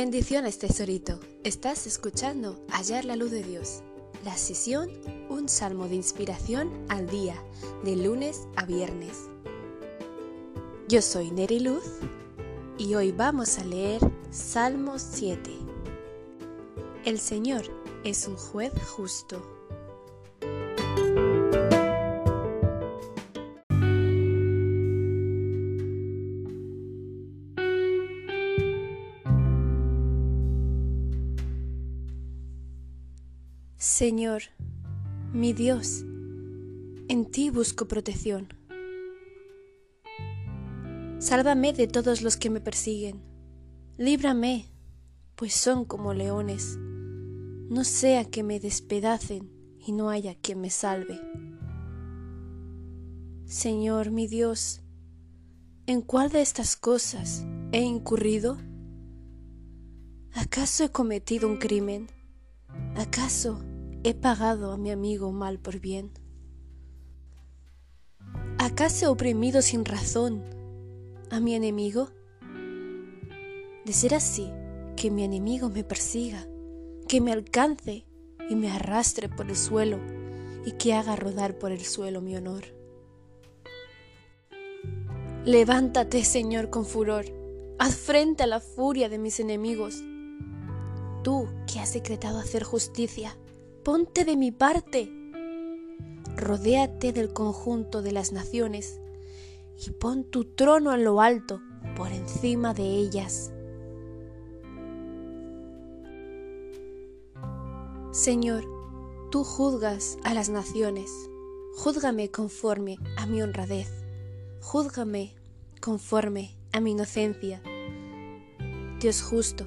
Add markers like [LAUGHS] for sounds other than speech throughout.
Bendiciones, tesorito. Estás escuchando Hallar la Luz de Dios, la sesión Un Salmo de Inspiración al Día, de lunes a viernes. Yo soy Neri Luz y hoy vamos a leer Salmo 7. El Señor es un juez justo. Señor, mi Dios, en ti busco protección. Sálvame de todos los que me persiguen. Líbrame, pues son como leones. No sea que me despedacen y no haya quien me salve. Señor, mi Dios, ¿en cuál de estas cosas he incurrido? ¿Acaso he cometido un crimen? ¿Acaso he pagado a mi amigo mal por bien? ¿Acaso he oprimido sin razón a mi enemigo? De ser así, que mi enemigo me persiga, que me alcance y me arrastre por el suelo y que haga rodar por el suelo mi honor. Levántate, Señor, con furor, haz frente a la furia de mis enemigos. Tú que has decretado hacer justicia, ponte de mi parte. Rodéate del conjunto de las naciones y pon tu trono en lo alto, por encima de ellas. Señor, tú juzgas a las naciones, júzgame conforme a mi honradez, júzgame conforme a mi inocencia. Dios justo,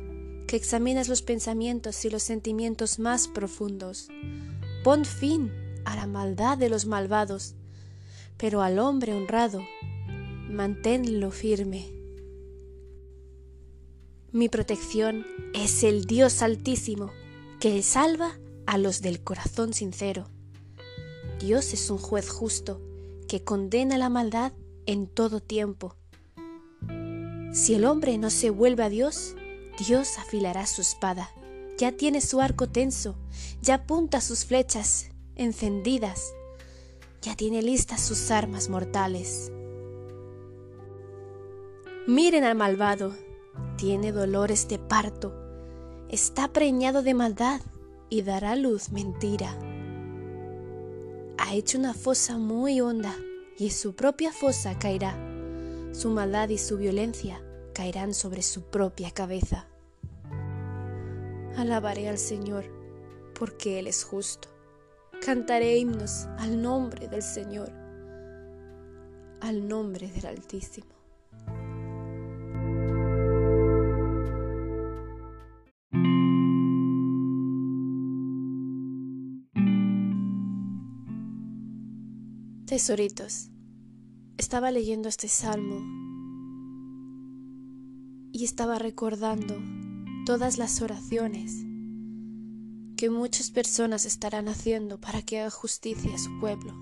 que examinas los pensamientos y los sentimientos más profundos. Pon fin a la maldad de los malvados, pero al hombre honrado, manténlo firme. Mi protección es el Dios Altísimo, que salva a los del corazón sincero. Dios es un juez justo, que condena la maldad en todo tiempo. Si el hombre no se vuelve a Dios, Dios afilará su espada, ya tiene su arco tenso, ya apunta sus flechas encendidas, ya tiene listas sus armas mortales. Miren al malvado, tiene dolores de parto, está preñado de maldad y dará luz mentira. Ha hecho una fosa muy honda y en su propia fosa caerá. Su maldad y su violencia caerán sobre su propia cabeza. Alabaré al Señor, porque Él es justo. Cantaré himnos al nombre del Señor, al nombre del Altísimo. Tesoritos, estaba leyendo este salmo y estaba recordando todas las oraciones que muchas personas estarán haciendo para que haga justicia a su pueblo,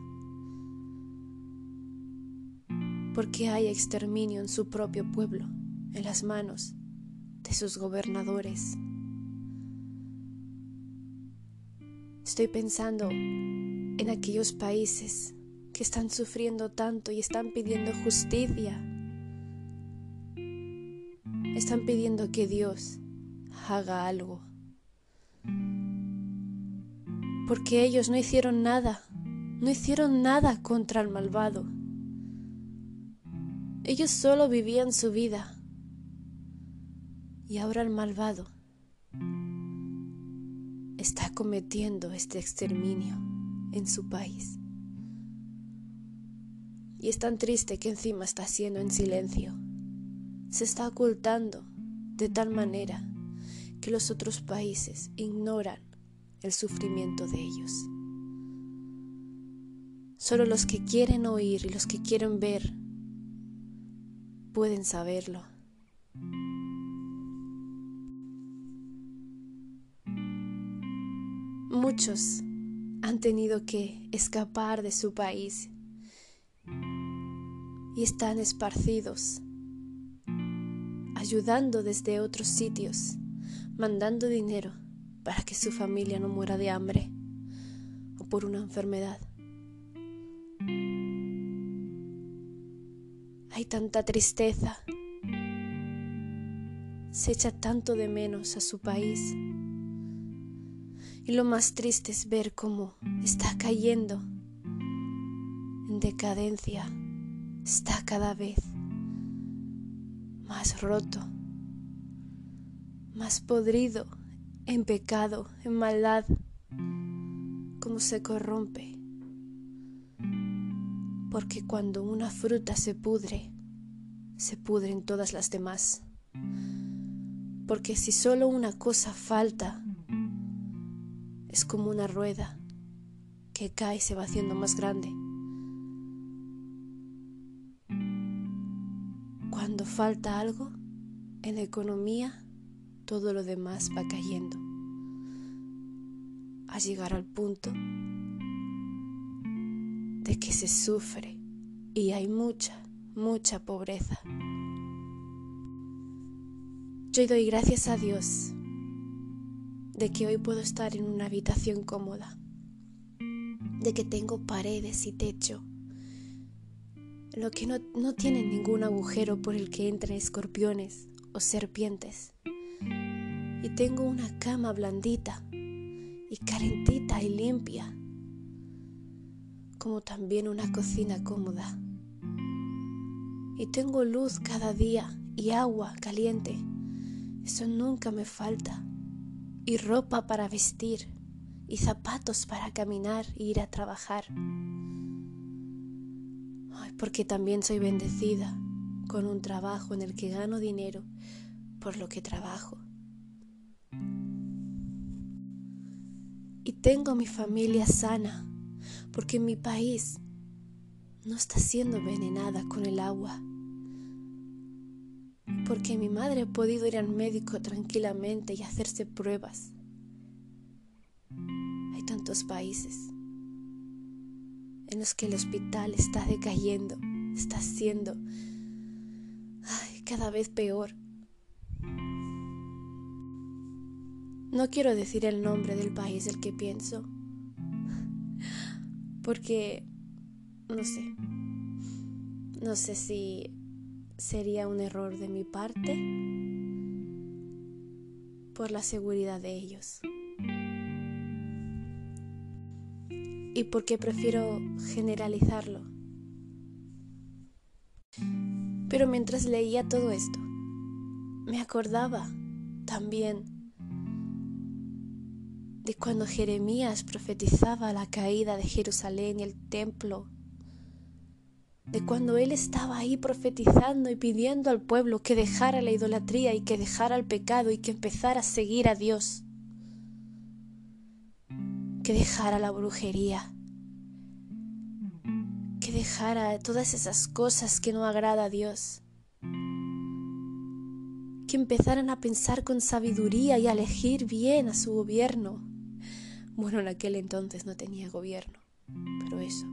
porque hay exterminio en su propio pueblo, en las manos de sus gobernadores. Estoy pensando en aquellos países que están sufriendo tanto y están pidiendo justicia. Están pidiendo que Dios haga algo. Porque ellos no hicieron nada, no hicieron nada contra el malvado. Ellos solo vivían su vida. Y ahora el malvado está cometiendo este exterminio en su país. Y es tan triste que encima está haciendo en silencio. Se está ocultando de tal manera que los otros países ignoran el sufrimiento de ellos. Solo los que quieren oír y los que quieren ver pueden saberlo. Muchos han tenido que escapar de su país y están esparcidos, ayudando desde otros sitios mandando dinero para que su familia no muera de hambre o por una enfermedad. Hay tanta tristeza. Se echa tanto de menos a su país. Y lo más triste es ver cómo está cayendo en decadencia. Está cada vez más roto, más podrido en pecado, en maldad, cómo se corrompe porque cuando una fruta se pudre, se pudren todas las demás. Porque si solo una cosa falta, es como una rueda que cae y se va haciendo más grande. Cuando falta algo, en la economía, todo lo demás va cayendo. A llegar al punto de que se sufre y hay mucha, mucha pobreza. Yo doy gracias a Dios de que hoy puedo estar en una habitación cómoda, de que tengo paredes y techo, lo que no, no tiene ningún agujero por el que entren escorpiones o serpientes. Y tengo una cama blandita y calentita y limpia como también una cocina cómoda. Y tengo luz cada día y agua caliente. Eso nunca me falta. Y ropa para vestir y zapatos para caminar e ir a trabajar. porque también soy bendecida con un trabajo en el que gano dinero por lo que trabajo. Y tengo mi familia sana porque mi país no está siendo envenenada con el agua, porque mi madre ha podido ir al médico tranquilamente y hacerse pruebas. Hay tantos países en los que el hospital está decayendo, está siendo cada vez peor. No quiero decir el nombre del país del que pienso, porque, no sé, no sé si sería un error de mi parte por la seguridad de ellos. Y porque prefiero generalizarlo. Pero mientras leía todo esto, me acordaba también de cuando Jeremías profetizaba la caída de Jerusalén y el templo, de cuando él estaba ahí profetizando y pidiendo al pueblo que dejara la idolatría y que dejara el pecado y que empezara a seguir a Dios, que dejara la brujería, que dejara todas esas cosas que no agrada a Dios que empezaran a pensar con sabiduría y a elegir bien a su gobierno. Bueno, en aquel entonces no tenía gobierno, pero eso,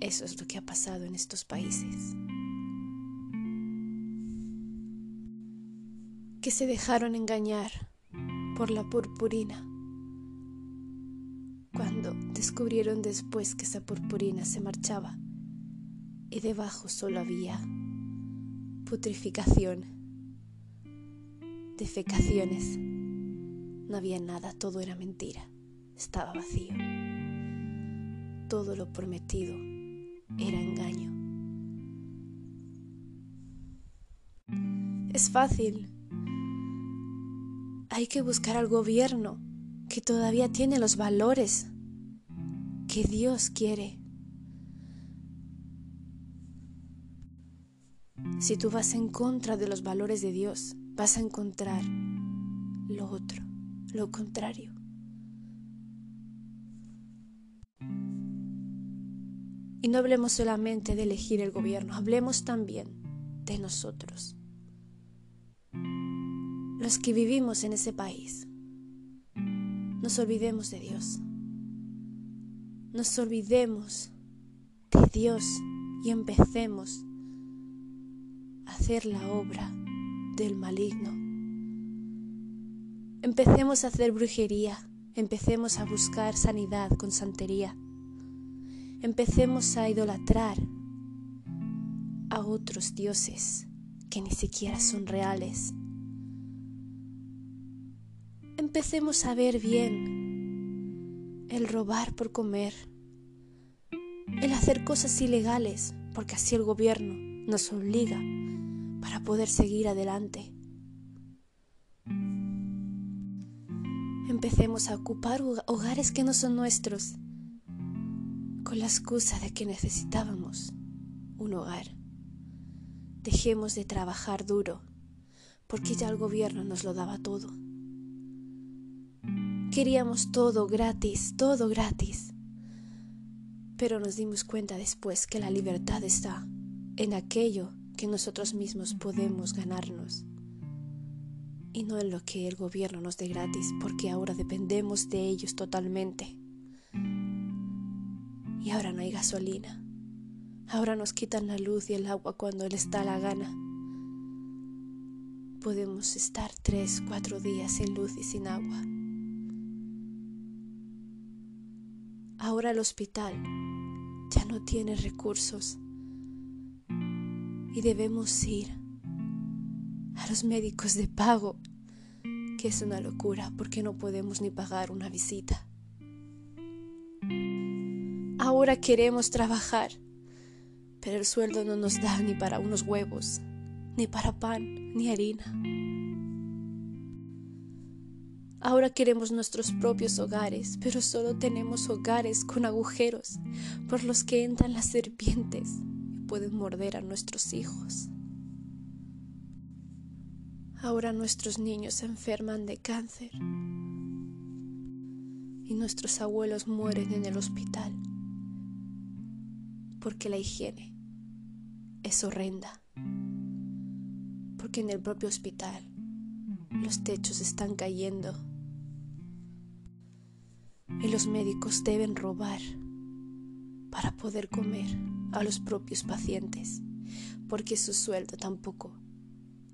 eso es lo que ha pasado en estos países. Que se dejaron engañar por la purpurina cuando descubrieron después que esa purpurina se marchaba y debajo solo había putrificación, defecaciones no había nada, todo era mentira, estaba vacío. Todo lo prometido era engaño. Es fácil. Hay que buscar al gobierno que todavía tiene los valores que Dios quiere. Si tú vas en contra de los valores de Dios, vas a encontrar lo otro lo contrario. Y no hablemos solamente de elegir el gobierno, hablemos también de nosotros, los que vivimos en ese país. Nos olvidemos de Dios. Nos olvidemos de Dios y empecemos a hacer la obra del maligno Empecemos a hacer brujería, empecemos a buscar sanidad con santería, empecemos a idolatrar a otros dioses que ni siquiera son reales. Empecemos a ver bien el robar por comer, el hacer cosas ilegales, porque así el gobierno nos obliga para poder seguir adelante. Empecemos a ocupar hogares que no son nuestros, con la excusa de que necesitábamos un hogar. Dejemos de trabajar duro, porque ya el gobierno nos lo daba todo. Queríamos todo gratis, todo gratis. Pero nos dimos cuenta después que la libertad está en aquello que nosotros mismos podemos ganarnos y no en lo que el gobierno nos dé gratis, porque ahora dependemos de ellos totalmente. Y ahora no hay gasolina. Ahora nos quitan la luz y el agua cuando les da la gana. Podemos estar tres, cuatro días sin luz y sin agua. Ahora el hospital ya no tiene recursos y debemos ir a los médicos de pago, que es una locura porque no podemos ni pagar una visita. Ahora queremos trabajar pero el sueldo no nos da ni para unos huevos, ni para pan, ni harina. Ahora queremos nuestros propios hogares, pero solo tenemos hogares con agujeros por los que entran las serpientes y pueden morder a nuestros hijos. Ahora nuestros niños se enferman de cáncer. Y nuestros abuelos mueren en el hospital. Porque la higiene es horrenda, porque en el propio hospital los techos están cayendo. Y los médicos deben robar para poder comer a los propios pacientes, porque su sueldo tampoco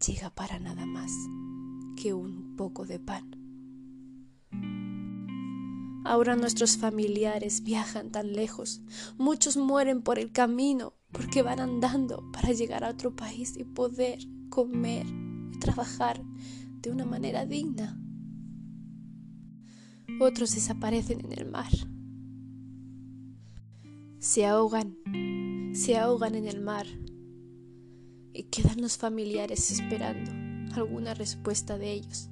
llega para nada más que un poco de pan. Ahora nuestros familiares viajan tan lejos, muchos mueren por el camino porque van andando para llegar a otro país y poder comer y trabajar de una manera digna. Otros desaparecen en el mar. Se ahogan, se ahogan en el mar quedan los familiares esperando alguna respuesta de ellos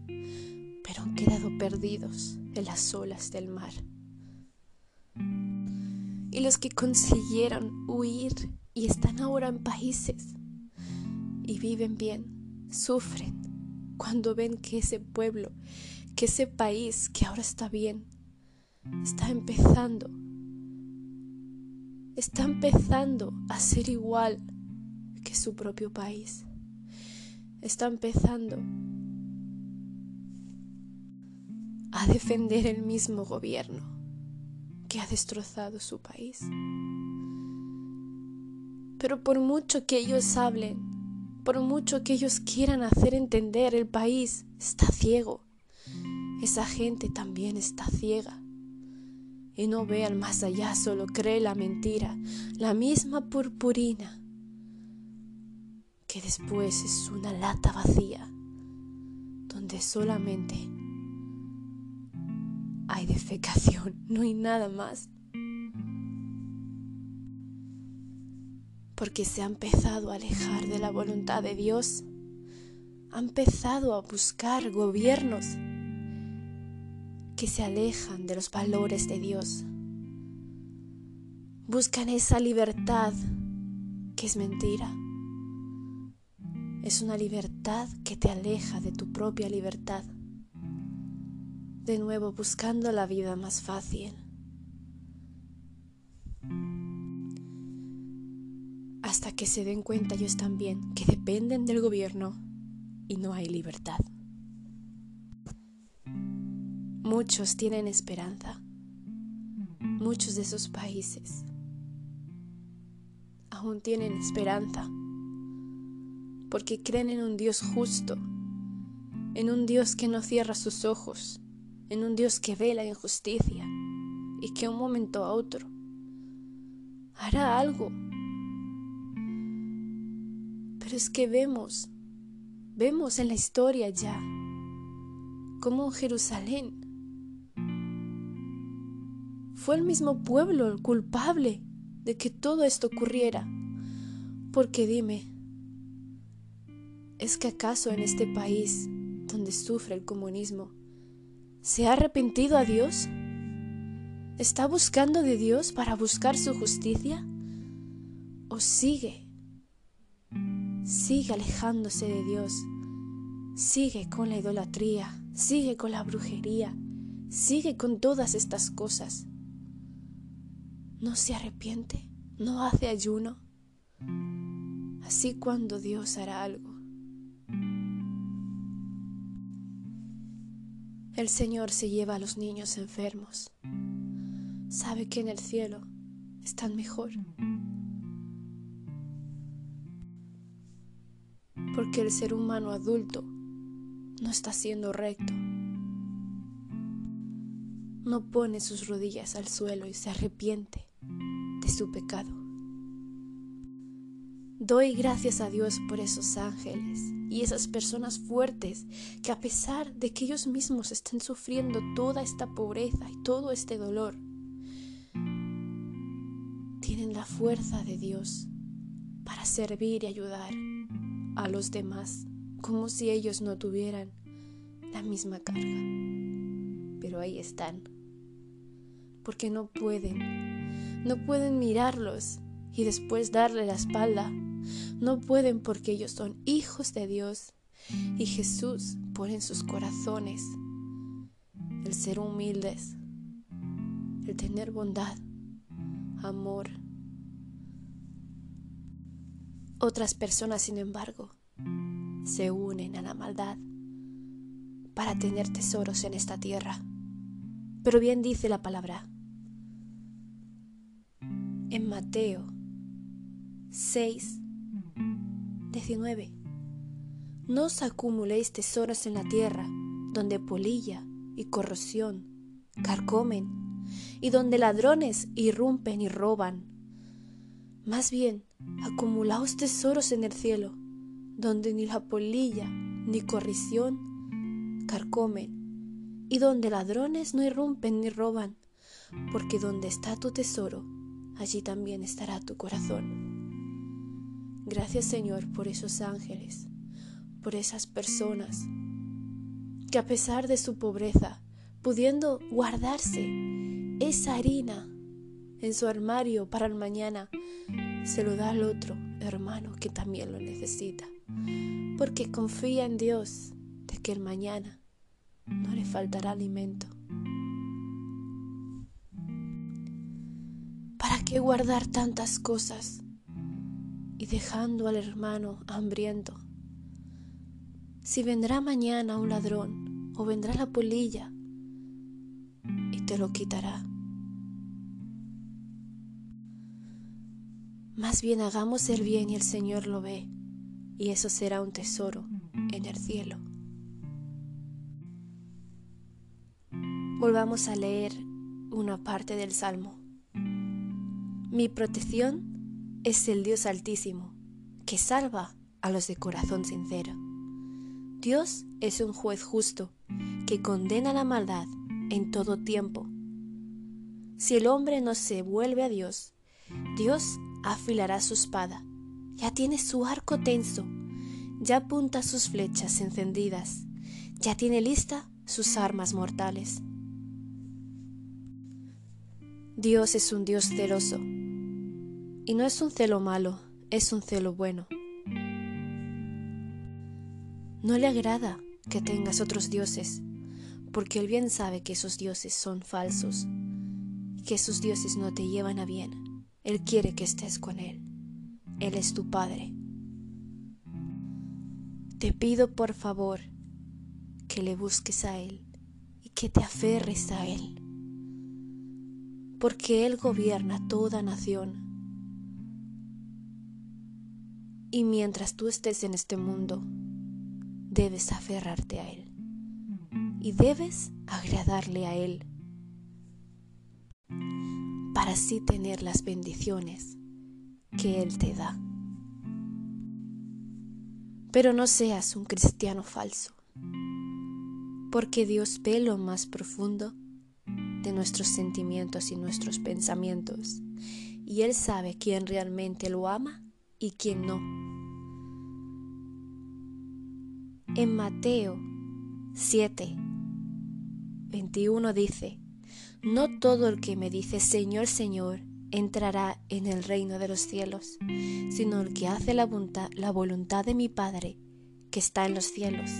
pero han quedado perdidos en las olas del mar. Y los que consiguieron huir y están ahora en países y viven bien, sufren cuando ven que ese pueblo, que ese país que ahora está bien, está empezando, está empezando a ser igual que su propio país. Está empezando a defender el mismo gobierno que ha destrozado su país. Pero por mucho que ellos hablen, por mucho que ellos quieran hacer entender, el país está ciego. Esa gente también está ciega. Y no ve al más allá, solo cree la mentira, la misma purpurina, que después es una lata vacía, donde solamente hay defecación, [LAUGHS] no hay nada más. Porque se ha empezado a alejar de la voluntad de Dios, ha empezado a buscar gobiernos que se alejan de los valores de Dios. Buscan esa libertad que es mentira. Es una libertad que te aleja de tu propia libertad de nuevo buscando la vida más fácil. Hasta que se den cuenta ellos también que dependen del gobierno y no hay libertad. Muchos tienen esperanza. Muchos de esos países aún tienen esperanza porque creen en un Dios justo en un Dios que no cierra sus ojos, en un Dios que ve la injusticia y que un momento a otro hará algo. Pero es que vemos, vemos en la historia ya, como Jerusalén fue el mismo pueblo el culpable de que todo esto ocurriera. Porque dime, ¿es que acaso en este país donde sufre el comunismo se ha arrepentido a Dios? ¿Está buscando de Dios para buscar su justicia? ¿O sigue? Sigue alejándose de Dios. Sigue con la idolatría, sigue con la brujería, sigue con todas estas cosas. ¿No se arrepiente? ¿No hace ayuno? Así cuando Dios hará algo. El Señor se lleva a los niños enfermos sabe que en el cielo están mejor. Porque el ser humano adulto no está siendo recto. No pone sus rodillas al suelo y se arrepiente de su pecado. Doy gracias a Dios por esos ángeles y esas personas fuertes que a pesar de que ellos mismos estén sufriendo toda esta pobreza y todo este dolor, tienen la fuerza de Dios para servir y ayudar a los demás como si ellos no tuvieran la misma carga. Pero ahí están, porque no pueden, no pueden mirarlos y después darle la espalda. No pueden porque ellos son hijos de Dios y Jesús pone en sus corazones el ser humildes, el tener bondad, amor. Otras personas, sin embargo, se unen a la maldad para tener tesoros en esta tierra. Pero bien dice la palabra en Mateo 6, 19. No os acumuléis tesoros en la tierra, donde polilla y corrosión carcomen y donde ladrones irrumpen y roban. Más bien, acumulaos tesoros en el cielo, donde ni la polilla ni corrisión carcomen, y donde ladrones no irrumpen ni roban, porque donde está tu tesoro, allí también estará tu corazón. Gracias Señor por esos ángeles, por esas personas que a pesar de su pobreza, pudiendo guardarse esa harina en su armario para el mañana, se lo da al otro hermano que también lo necesita, porque confía en Dios de que el mañana no le faltará alimento. ¿Para qué guardar tantas cosas y dejando al hermano hambriento? Si vendrá mañana un ladrón o vendrá la polilla te lo quitará. Más bien hagamos el bien y el Señor lo ve, y eso será un tesoro en el cielo. Volvamos a leer una parte del Salmo. Mi protección es el Dios Altísimo, que salva a los de corazón sincero. Dios es un juez justo, que condena la maldad en todo tiempo. Si el hombre no se vuelve a Dios, Dios afilará su espada, ya tiene su arco tenso, ya apunta sus flechas encendidas, ya tiene lista sus armas mortales. Dios es un Dios celoso, y no es un celo malo, es un celo bueno. No le agrada que tengas otros dioses, porque él bien sabe que esos dioses son falsos, que esos dioses no te llevan a bien. Él quiere que estés con él. Él es tu Padre. Te pido por favor que le busques a Él y que te aferres a Él, porque Él gobierna toda nación. Y mientras tú estés en este mundo, debes aferrarte a Él. y debes agradarle a Él para así tener las bendiciones que Él te da. Pero no seas un cristiano falso, porque Dios ve lo más profundo de nuestros sentimientos y nuestros pensamientos, y Él sabe quién realmente lo ama y quién no. En Mateo 7, 21 dice, No todo el que me dice Señor, Señor, entrará en el reino de los cielos, sino el que hace la voluntad, la voluntad de mi Padre que está en los cielos.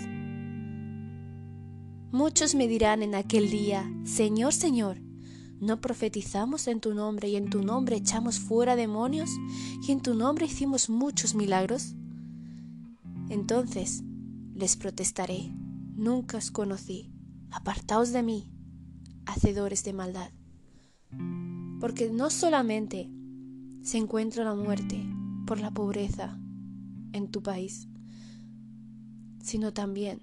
Muchos me dirán en aquel día, Señor, Señor, ¿no profetizamos en tu nombre y en tu nombre echamos fuera demonios y en tu nombre hicimos muchos milagros? Entonces les protestaré, nunca os conocí, apartaos de mí, hacedores de maldad porque no solamente se encuentra la muerte por la pobreza en tu país, sino también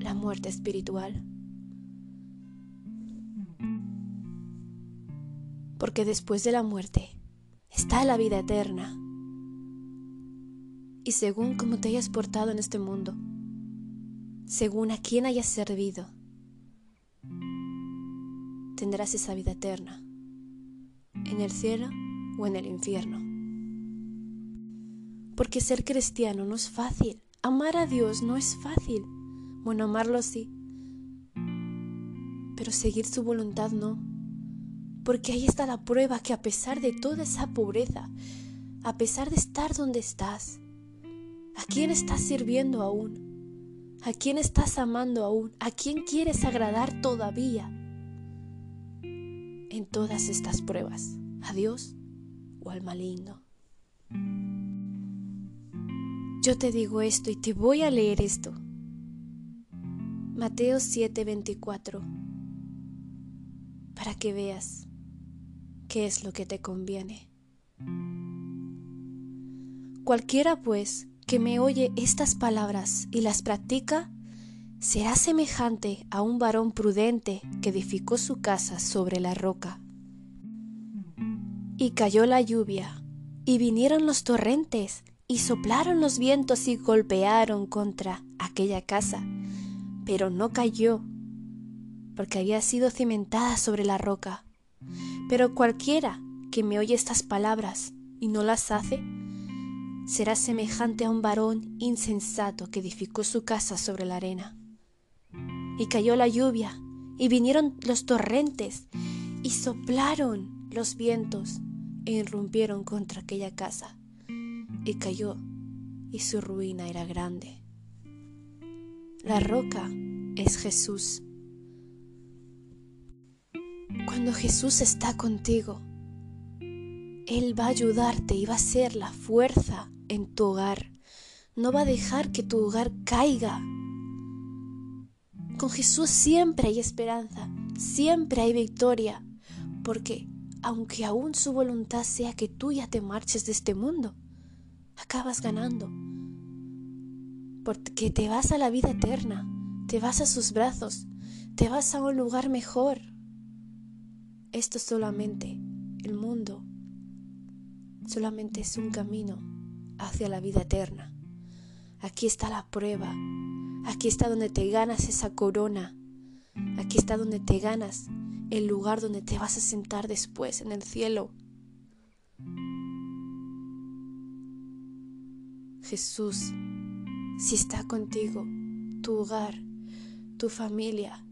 la muerte espiritual. Porque después de la muerte está la vida eterna. Y según cómo te hayas portado en este mundo, según a quién hayas servido, tendrás esa vida eterna en el cielo o en el infierno. Porque ser cristiano no es fácil, amar a Dios no es fácil. Bueno, amarlo sí, pero seguir su voluntad no. Porque ahí está la prueba que a pesar de toda esa pobreza, a pesar de estar donde estás, ¿a quién estás sirviendo aún? ¿A quién estás amando aún? ¿A quién quieres agradar todavía? en todas estas pruebas, a Dios o al maligno. Yo te digo esto y te voy a leer esto. Mateo 7:24, para que veas qué es lo que te conviene. Cualquiera pues que me oye estas palabras y las practica, será semejante a un varón prudente que edificó su casa sobre la roca. Y cayó la lluvia, y vinieron los torrentes, y soplaron los vientos y golpearon contra aquella casa, pero no cayó, porque había sido cimentada sobre la roca. Pero cualquiera que me oye estas palabras y no las hace, será semejante a un varón insensato que edificó su casa sobre la arena y cayó la lluvia, y vinieron los torrentes, y soplaron los vientos, e irrumpieron contra aquella casa, y cayó, y su ruina era grande. La roca es Jesús. Cuando Jesús está contigo, Él va a ayudarte y va a ser la fuerza en tu hogar. No va a dejar que tu hogar caiga con Jesús siempre hay esperanza, siempre hay victoria, porque aunque aún su voluntad sea que tú ya te marches de este mundo, acabas ganando, porque te vas a la vida eterna, te vas a sus brazos, te vas a un lugar mejor. Esto solamente, el mundo, solamente es un camino hacia la vida eterna. Aquí está la prueba, Aquí está donde te ganas esa corona. Aquí está donde te ganas el lugar donde te vas a sentar después en el cielo. Jesús, si está contigo, tu hogar, tu familia,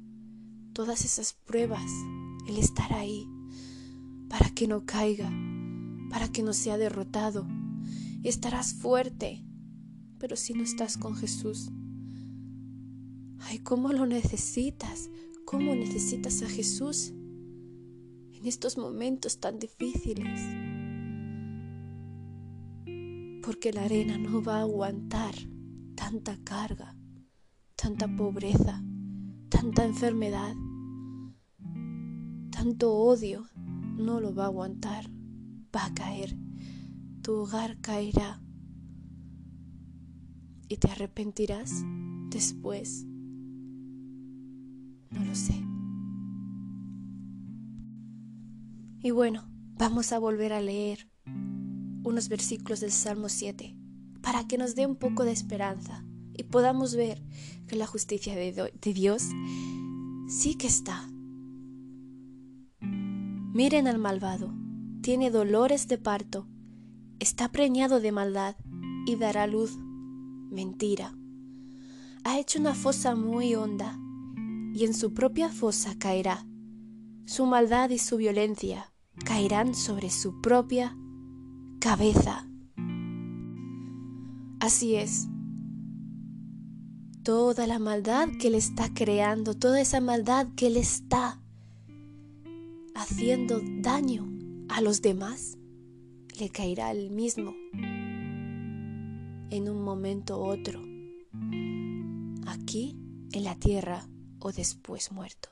todas esas pruebas, Él estará ahí para que no caiga, para que no sea derrotado. Estarás fuerte, pero si no estás con Jesús, Ay, cómo lo necesitas, cómo necesitas a Jesús en estos momentos tan difíciles. Porque la arena no va a aguantar tanta carga, tanta pobreza, tanta enfermedad, tanto odio. No lo va a aguantar, va a caer. Tu hogar caerá y te arrepentirás después No lo sé. Y bueno, vamos a volver a leer unos versículos del Salmo 7 para que nos dé un poco de esperanza y podamos ver que la justicia de, Dios sí que está. Miren al malvado, tiene dolores de parto, está preñado de maldad y dará luz. Mentira. Ha hecho una fosa muy honda y en su propia fosa caerá. Su maldad y su violencia caerán sobre su propia cabeza. Así es. Toda la maldad que Él está creando, toda esa maldad que Él está haciendo daño a los demás, le caerá al mismo en un momento u otro, aquí en la tierra o después muerto.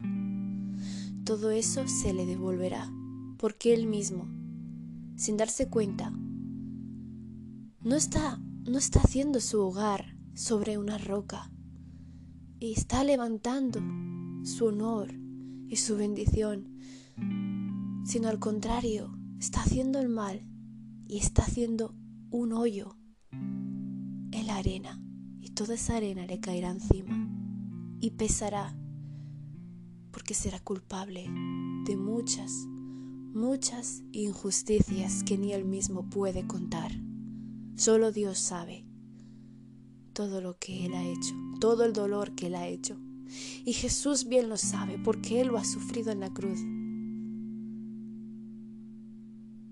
Todo eso se le devolverá, porque él mismo, sin darse cuenta, no está, no está haciendo su hogar sobre una roca y está levantando su honor y su bendición, sino al contrario, está haciendo el mal y está haciendo un hoyo en la arena y toda esa arena le caerá encima y pesará porque será culpable de muchas, muchas injusticias que ni él mismo puede contar. Solo Dios sabe todo lo que Él ha hecho, todo el dolor que Él ha hecho. Y Jesús bien lo sabe porque Él lo ha sufrido en la cruz.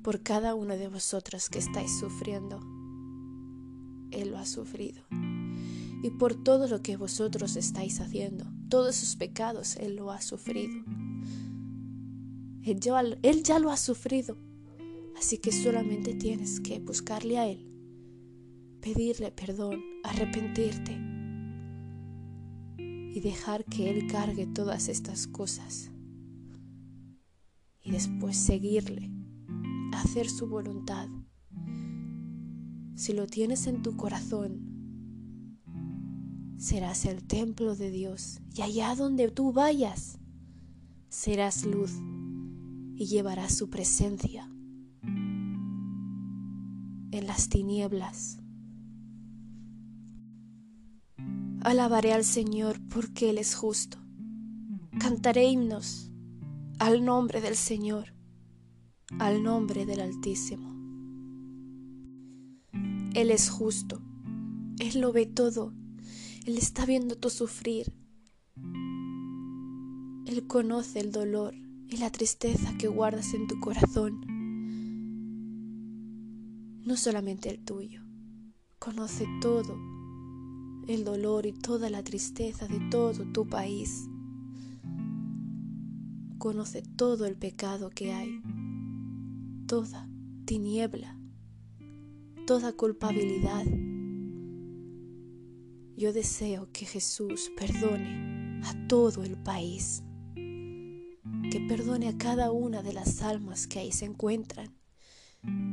Por cada uno de vosotros que estáis sufriendo, Él lo ha sufrido. Y por todo lo que vosotros estáis haciendo, todos sus pecados, Él lo ha sufrido. Él ya, él ya lo ha sufrido. Así que solamente tienes que buscarle a Él pedirle perdón, arrepentirte y dejar que Él cargue todas estas cosas y después seguirle, hacer su voluntad. Si lo tienes en tu corazón, serás el templo de Dios y allá donde tú vayas, serás luz y llevarás su presencia en las tinieblas Alabaré al Señor porque Él es justo. Cantaré himnos al nombre del Señor, al nombre del Altísimo. Él es justo, Él lo ve todo, Él está viendo tu sufrir. Él conoce el dolor y la tristeza que guardas en tu corazón, no solamente el tuyo, conoce todo el dolor y toda la tristeza de todo tu país. Conoce todo el pecado que hay, toda tiniebla, toda culpabilidad. Yo deseo que Jesús perdone a todo el país, que perdone a cada una de las almas que ahí se encuentran,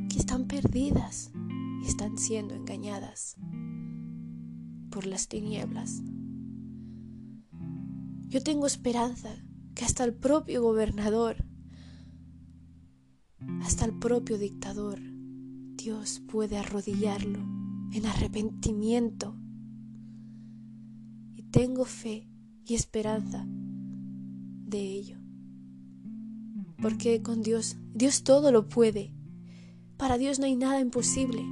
que están perdidas y están siendo engañadas por las tinieblas. Yo tengo esperanza que hasta el propio gobernador, hasta el propio dictador, Dios puede arrodillarlo en arrepentimiento. Y tengo fe y esperanza de ello. Porque con Dios, Dios todo lo puede. Para Dios no hay nada imposible.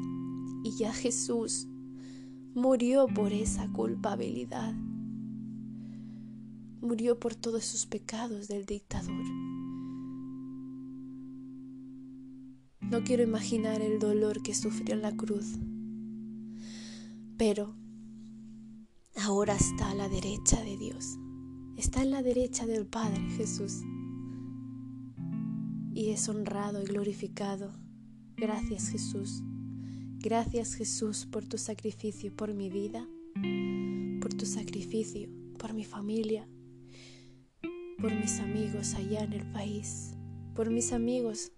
Y ya Jesús murió por esa culpabilidad. Murió por todos sus pecados del dictador. No quiero imaginar el dolor que sufrió en la cruz, pero ahora está a la derecha de Dios, está en la derecha del Padre Jesús y es honrado y glorificado. Gracias Jesús. Gracias Jesús por tu sacrificio por mi vida, por tu sacrificio por mi familia, por mis amigos allá en el país, por mis amigos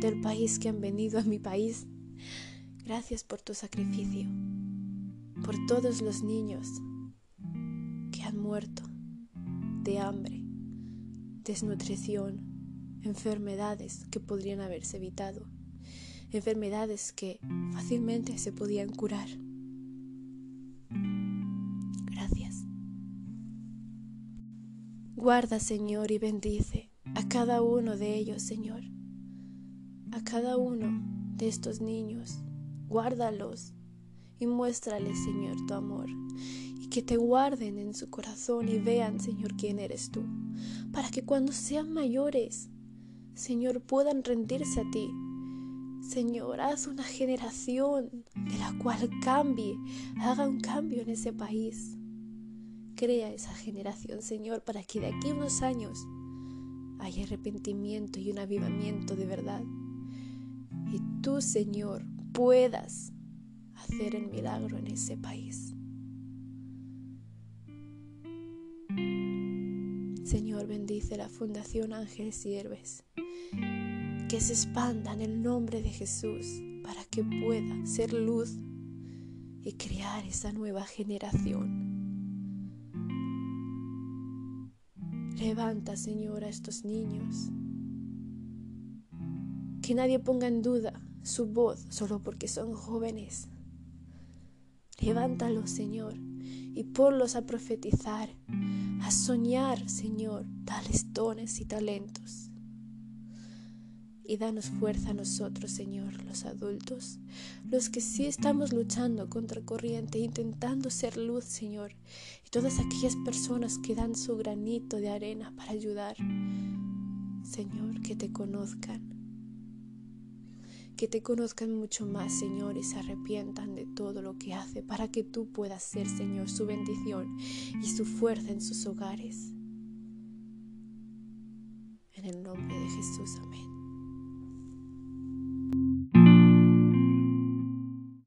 del país que han venido a mi país. Gracias por tu sacrificio, por todos los niños que han muerto de hambre, desnutrición, enfermedades que podrían haberse evitado, enfermedades que fácilmente se podían curar. Gracias. Guarda, Señor, y bendice a cada uno de ellos, Señor. A cada uno de estos niños. Guárdalos y muéstrales, Señor, tu amor. Y que te guarden en su corazón y vean, Señor, quién eres tú. Para que cuando sean mayores, Señor, puedan rendirse a ti. Señor, haz una generación de la cual cambie, haga un cambio en ese país. Crea esa generación, Señor, para que de aquí a unos años haya arrepentimiento y un avivamiento de verdad. Y tú, Señor, puedas hacer el milagro en ese país. Señor, bendice la Fundación Ángeles y Héroes. Que se expanda en el nombre de Jesús para que pueda ser luz y crear esa nueva generación. Levanta, Señor, a estos niños. Que nadie ponga en duda su voz solo porque son jóvenes. Levántalos, Señor, y ponlos a profetizar, a soñar, Señor, tales dones y talentos. Y danos fuerza a nosotros, Señor, los adultos, los que sí estamos luchando contra corriente, intentando ser luz, Señor, y todas aquellas personas que dan su granito de arena para ayudar. Señor, que te conozcan, que te conozcan mucho más, Señor, y se arrepientan de todo lo que hace para que tú puedas ser, Señor, su bendición y su fuerza en sus hogares. En el nombre de Jesús, amén.